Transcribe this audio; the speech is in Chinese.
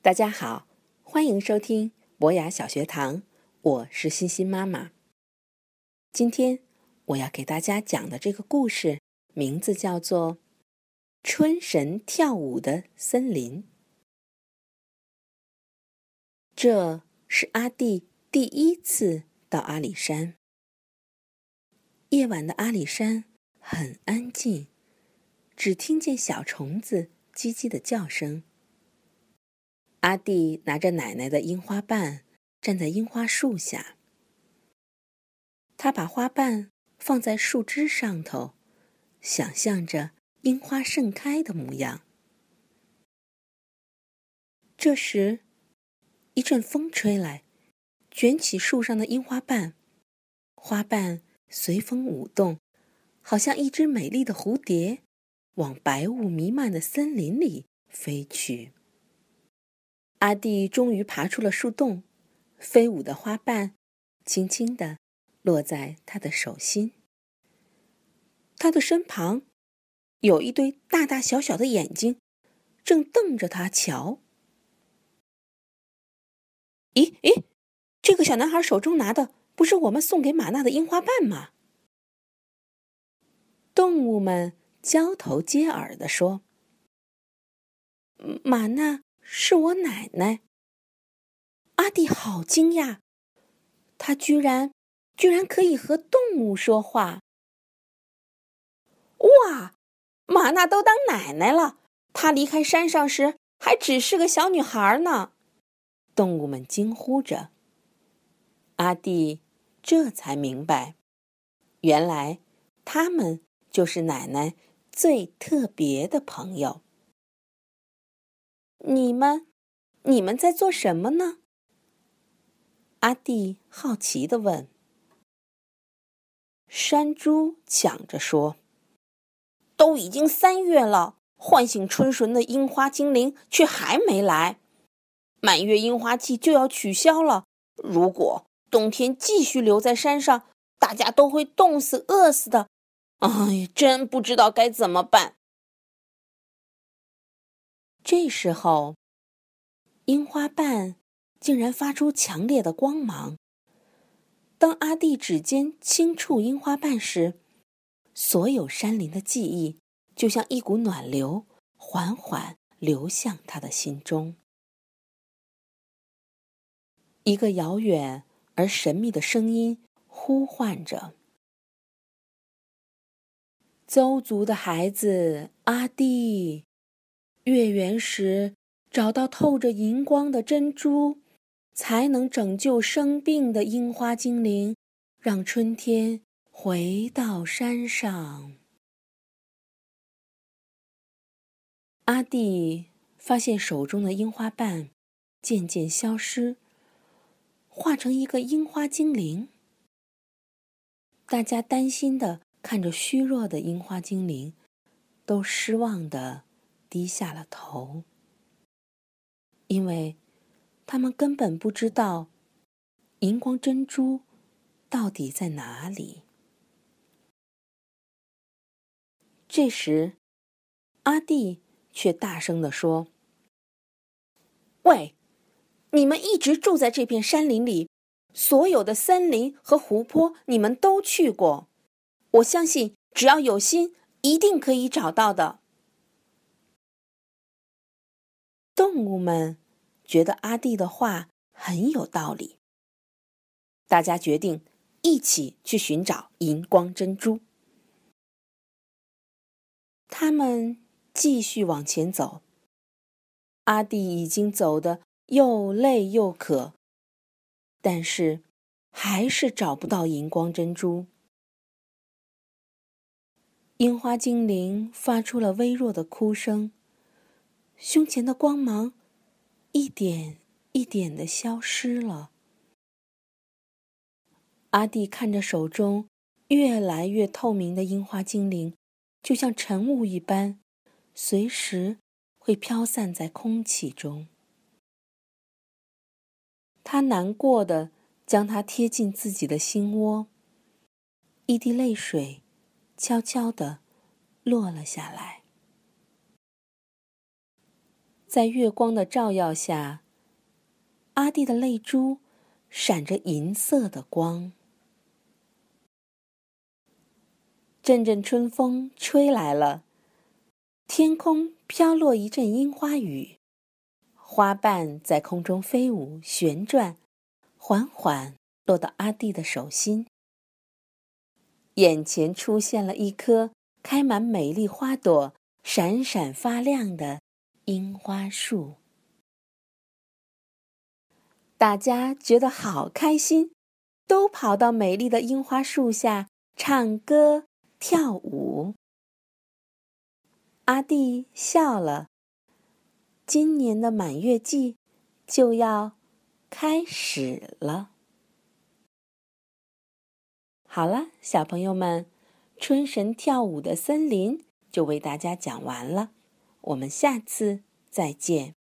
大家好，欢迎收听博雅小学堂，我是欣欣妈妈。今天我要给大家讲的这个故事名字叫做《春神跳舞的森林》。这是阿弟第一次到阿里山。夜晚的阿里山很安静，只听见小虫子叽叽的叫声。阿弟拿着奶奶的樱花瓣，站在樱花树下。他把花瓣放在树枝上头，想象着樱花盛开的模样。这时，一阵风吹来，卷起树上的樱花瓣，花瓣随风舞动，好像一只美丽的蝴蝶，往白雾弥漫的森林里飞去。阿弟终于爬出了树洞，飞舞的花瓣轻轻地落在他的手心。他的身旁有一堆大大小小的眼睛，正瞪着他瞧。咦咦，这个小男孩手中拿的不是我们送给玛娜的樱花瓣吗？动物们交头接耳地说：“玛娜。”是我奶奶。阿弟好惊讶，他居然居然可以和动物说话。哇，玛娜都当奶奶了，她离开山上时还只是个小女孩呢。动物们惊呼着。阿弟这才明白，原来他们就是奶奶最特别的朋友。你们，你们在做什么呢？阿弟好奇的问。山猪抢着说：“都已经三月了，唤醒春神的樱花精灵却还没来，满月樱花季就要取消了。如果冬天继续留在山上，大家都会冻死、饿死的。哎，真不知道该怎么办。”这时候，樱花瓣竟然发出强烈的光芒。当阿弟指尖轻触樱花瓣时，所有山林的记忆就像一股暖流，缓缓流向他的心中。一个遥远而神秘的声音呼唤着：“邹族的孩子，阿弟。”月圆时，找到透着银光的珍珠，才能拯救生病的樱花精灵，让春天回到山上。阿弟发现手中的樱花瓣渐渐消失，化成一个樱花精灵。大家担心的看着虚弱的樱花精灵，都失望的。低下了头，因为他们根本不知道荧光珍珠到底在哪里。这时，阿弟却大声地说：“喂，你们一直住在这片山林里，所有的森林和湖泊你们都去过，我相信只要有心，一定可以找到的。”动物们觉得阿弟的话很有道理，大家决定一起去寻找荧光珍珠。他们继续往前走，阿弟已经走得又累又渴，但是还是找不到荧光珍珠。樱花精灵发出了微弱的哭声。胸前的光芒一点一点的消失了。阿弟看着手中越来越透明的樱花精灵，就像晨雾一般，随时会飘散在空气中。他难过的将它贴近自己的心窝，一滴泪水悄悄的落了下来。在月光的照耀下，阿弟的泪珠闪着银色的光。阵阵春风吹来了，天空飘落一阵樱花雨，花瓣在空中飞舞旋转，缓缓落到阿弟的手心。眼前出现了一颗开满美丽花朵、闪闪发亮的樱花树。大家觉得好开心，都跑到美丽的樱花树下唱歌。跳舞，阿弟笑了。今年的满月季就要开始了。好了，小朋友们，春神跳舞的森林就为大家讲完了。我们下次再见。